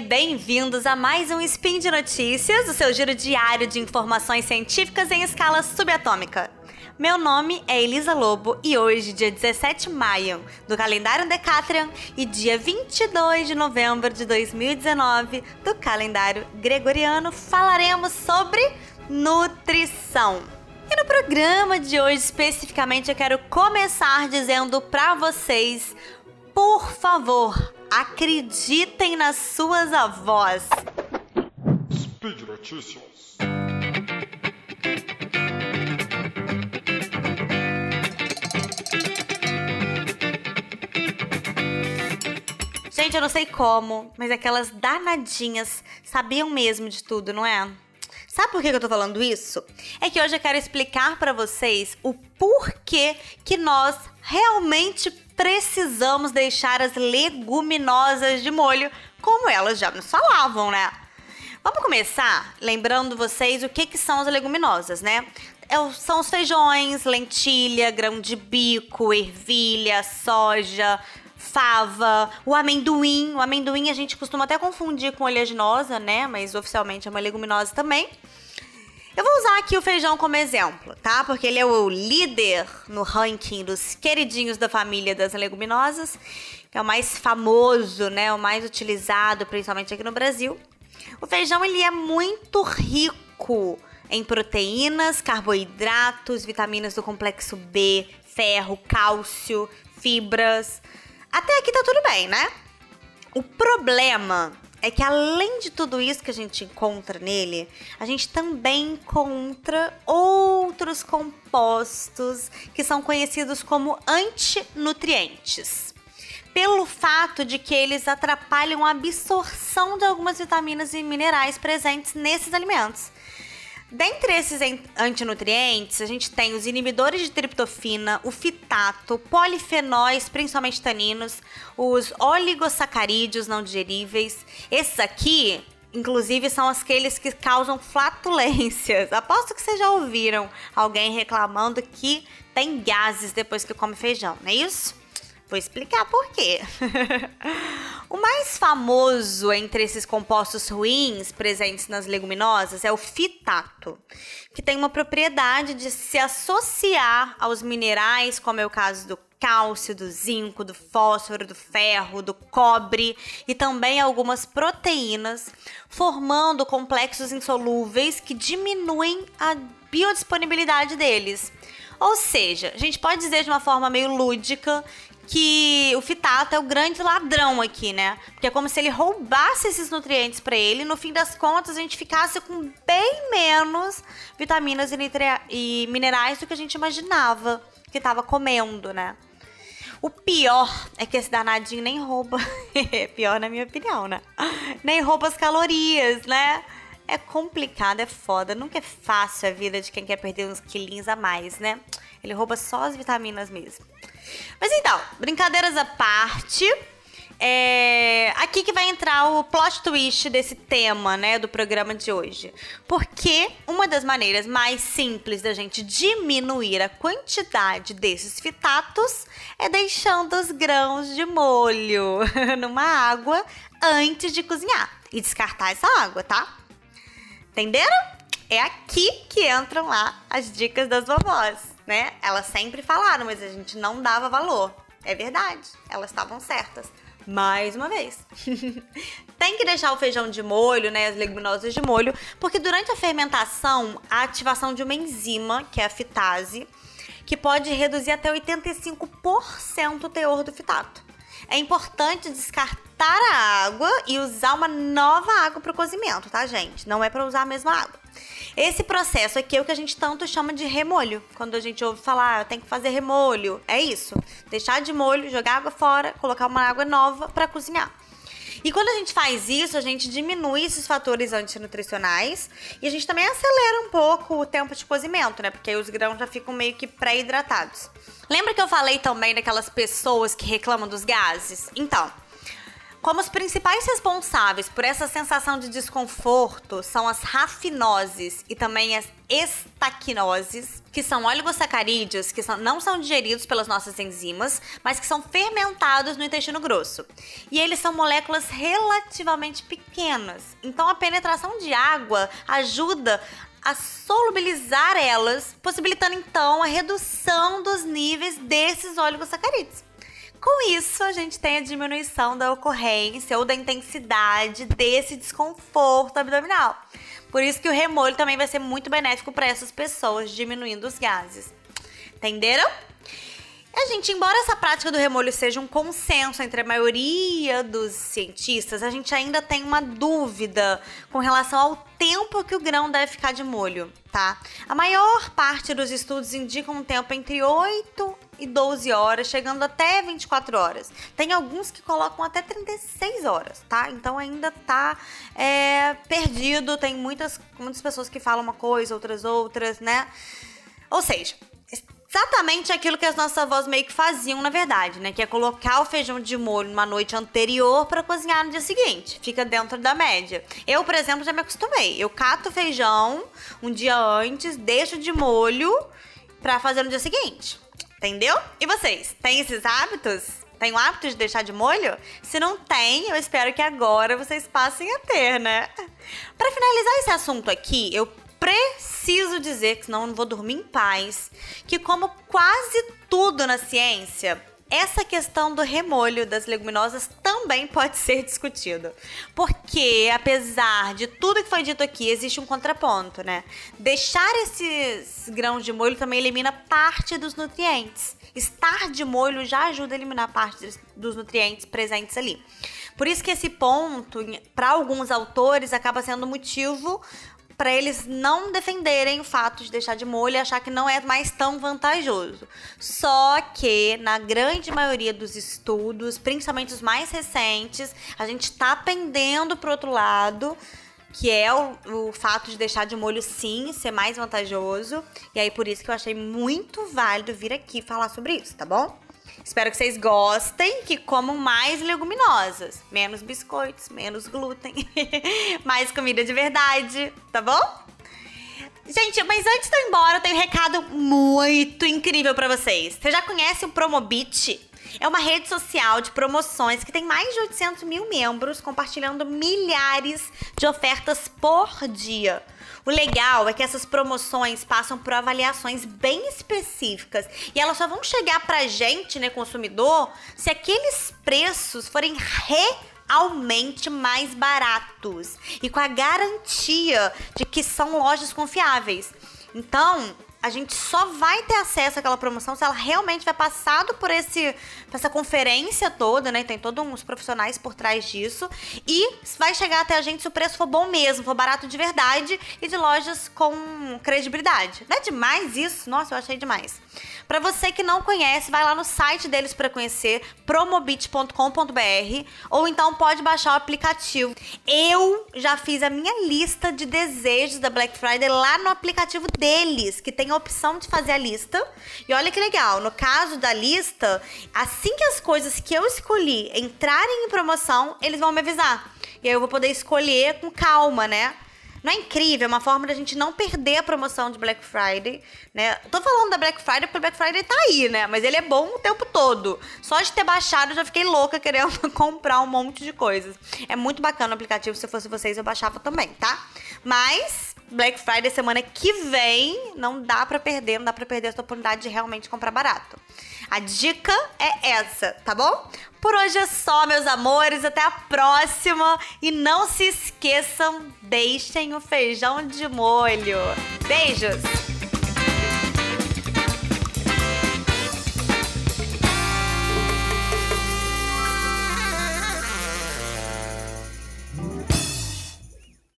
bem-vindos a mais um Spin de Notícias, o seu giro diário de informações científicas em escala subatômica. Meu nome é Elisa Lobo e hoje, dia 17 de maio, do calendário Decatrian e dia 22 de novembro de 2019 do calendário gregoriano, falaremos sobre nutrição. E no programa de hoje, especificamente, eu quero começar dizendo para vocês, por favor, acreditem nas suas avós. Speed Notícias. Gente, eu não sei como, mas aquelas danadinhas sabiam mesmo de tudo, não é? Sabe por que eu tô falando isso? É que hoje eu quero explicar para vocês o porquê que nós realmente precisamos deixar as leguminosas de molho, como elas já nos falavam, né? Vamos começar lembrando vocês o que, que são as leguminosas, né? É são os feijões, lentilha, grão de bico, ervilha, soja, fava, o amendoim. O amendoim a gente costuma até confundir com oleaginosa, né? Mas oficialmente é uma leguminosa também. Eu vou usar aqui o feijão como exemplo, tá? Porque ele é o líder no ranking dos queridinhos da família das leguminosas, que é o mais famoso, né? O mais utilizado, principalmente aqui no Brasil. O feijão ele é muito rico em proteínas, carboidratos, vitaminas do complexo B, ferro, cálcio, fibras. Até aqui tá tudo bem, né? O problema é que além de tudo isso que a gente encontra nele, a gente também encontra outros compostos que são conhecidos como antinutrientes. Pelo fato de que eles atrapalham a absorção de algumas vitaminas e minerais presentes nesses alimentos. Dentre esses antinutrientes, a gente tem os inibidores de triptofina, o fitato, polifenóis, principalmente taninos, os oligosacarídeos não digeríveis. Esses aqui, inclusive, são aqueles que causam flatulências. Aposto que vocês já ouviram alguém reclamando que tem gases depois que come feijão, não é isso? Vou explicar por quê. o mais famoso entre esses compostos ruins presentes nas leguminosas é o fitato, que tem uma propriedade de se associar aos minerais, como é o caso do cálcio, do zinco, do fósforo, do ferro, do cobre e também algumas proteínas, formando complexos insolúveis que diminuem a biodisponibilidade deles. Ou seja, a gente pode dizer de uma forma meio lúdica que o fitato é o grande ladrão aqui, né? Porque é como se ele roubasse esses nutrientes para ele e no fim das contas a gente ficasse com bem menos vitaminas e, minerais do que a gente imaginava que estava comendo, né? O pior é que esse danadinho nem rouba. pior na minha opinião, né? Nem rouba as calorias, né? É complicado, é foda. Nunca é fácil a vida de quem quer perder uns quilinhos a mais, né? Ele rouba só as vitaminas mesmo. Mas então, brincadeiras à parte. É aqui que vai entrar o plot twist desse tema, né, do programa de hoje. Porque uma das maneiras mais simples da gente diminuir a quantidade desses fitatos é deixando os grãos de molho numa água antes de cozinhar e descartar essa água, tá? Entenderam? É aqui que entram lá as dicas das vovós né? Elas sempre falaram, mas a gente não dava valor. É verdade, elas estavam certas. Mais uma vez. Tem que deixar o feijão de molho, né, as leguminosas de molho, porque durante a fermentação, a ativação de uma enzima, que é a fitase, que pode reduzir até 85% o teor do fitato. É importante descartar a água e usar uma nova água para o cozimento, tá, gente? Não é para usar a mesma água. Esse processo aqui é o que a gente tanto chama de remolho. Quando a gente ouve falar, ah, tem que fazer remolho, é isso. Deixar de molho, jogar água fora, colocar uma água nova para cozinhar. E quando a gente faz isso, a gente diminui esses fatores antinutricionais e a gente também acelera um pouco o tempo de cozimento, né? Porque aí os grãos já ficam meio que pré-hidratados. Lembra que eu falei também daquelas pessoas que reclamam dos gases? Então, Como os principais responsáveis por essa sensação de desconforto são as rafinoses e também as estaquinoses, que são oligosacarídeos que são, não são digeridos pelas nossas enzimas, mas que são fermentados no intestino grosso. E eles são moléculas relativamente pequenas, então a penetração de água ajuda a solubilizar elas, possibilitando então a redução dos níveis desses oligosacarídeos. Com isso, a gente tem a diminuição da ocorrência ou da intensidade desse desconforto abdominal. Por isso que o remolho também vai ser muito benéfico para essas pessoas, diminuindo os gases. Entenderam? A gente, embora essa prática do remolho seja um consenso entre a maioria dos cientistas, a gente ainda tem uma dúvida com relação ao tempo que o grão deve ficar de molho, tá? A maior parte dos estudos indicam um tempo entre 8 e 12 horas, chegando até 24 horas. Tem alguns que colocam até 36 horas, tá? Então ainda tá é, perdido. Tem muitas, muitas pessoas que falam uma coisa, outras outras, né? Ou seja, exatamente aquilo que as nossas avós meio que faziam, na verdade, né? Que é colocar o feijão de molho numa noite anterior para cozinhar no dia seguinte. Fica dentro da média. Eu, por exemplo, já me acostumei. Eu cato feijão um dia antes, deixo de molho para fazer no dia seguinte. Entendeu? E vocês, têm esses hábitos? Tem o hábito de deixar de molho? Se não tem, eu espero que agora vocês passem a ter, né? Para finalizar esse assunto aqui, eu preciso dizer, que senão eu não vou dormir em paz, que como quase tudo na ciência, essa questão do remolho das leguminosas também pode ser discutido. Porque, apesar de tudo que foi dito aqui, existe um contraponto, né? Deixar esses grãos de molho também elimina parte dos nutrientes. Estar de molho já ajuda a eliminar parte dos nutrientes presentes ali. Por isso que esse ponto, para alguns autores, acaba sendo motivo para eles não defenderem o fato de deixar de molho e achar que não é mais tão vantajoso. Só que, na grande maioria dos estudos, principalmente os mais recentes, a gente está pendendo para outro lado que é o, o, fato de deixar de molho sim ser mais vantajoso. E aí por isso que eu achei muito válido vir aqui falar sobre isso, tá bom? Espero que vocês gostem, que comam mais leguminosas, menos biscoitos, menos glúten, mais comida de verdade, tá bom? Gente, mas antes de eu ir embora, eu tenho um recado muito incrível para vocês. Você já conhece o Promobit? É uma rede social de promoções que tem mais de 800 mil membros compartilhando milhares de ofertas por dia. O legal é que essas promoções passam por avaliações bem específicas e elas só vão chegar pra gente, né, consumidor, se aqueles preços forem realmente mais baratos e com a garantia de que são lojas confiáveis. Então, a gente só vai ter acesso àquela promoção se ela realmente vai passado por esse essa conferência toda, né? Tem todos uns profissionais por trás disso e vai chegar até a gente se o preço for bom mesmo, for barato de verdade e de lojas com credibilidade. Não é demais isso? Nossa, eu achei demais. Para você que não conhece, vai lá no site deles para conhecer, promobit.com.br, ou então pode baixar o aplicativo. Eu já fiz a minha lista de desejos da Black Friday lá no aplicativo deles, que tem a opção de fazer a lista. E olha que legal, no caso da lista, assim que as coisas que eu escolhi entrarem em promoção, eles vão me avisar. E aí eu vou poder escolher com calma, né? Não é incrível? É uma forma da gente não perder a promoção de Black Friday, né? Tô falando da Black Friday porque o Black Friday tá aí, né? Mas ele é bom o tempo todo. Só de ter baixado eu já fiquei louca querendo comprar um monte de coisas. É muito bacana o aplicativo, se fosse vocês eu baixava também, tá? Mas Black Friday semana que vem não dá para perder, não dá para perder essa oportunidade de realmente comprar barato. A dica é essa, tá bom? Por hoje é só, meus amores. Até a próxima. E não se esqueçam, deixem o feijão de molho. Beijos!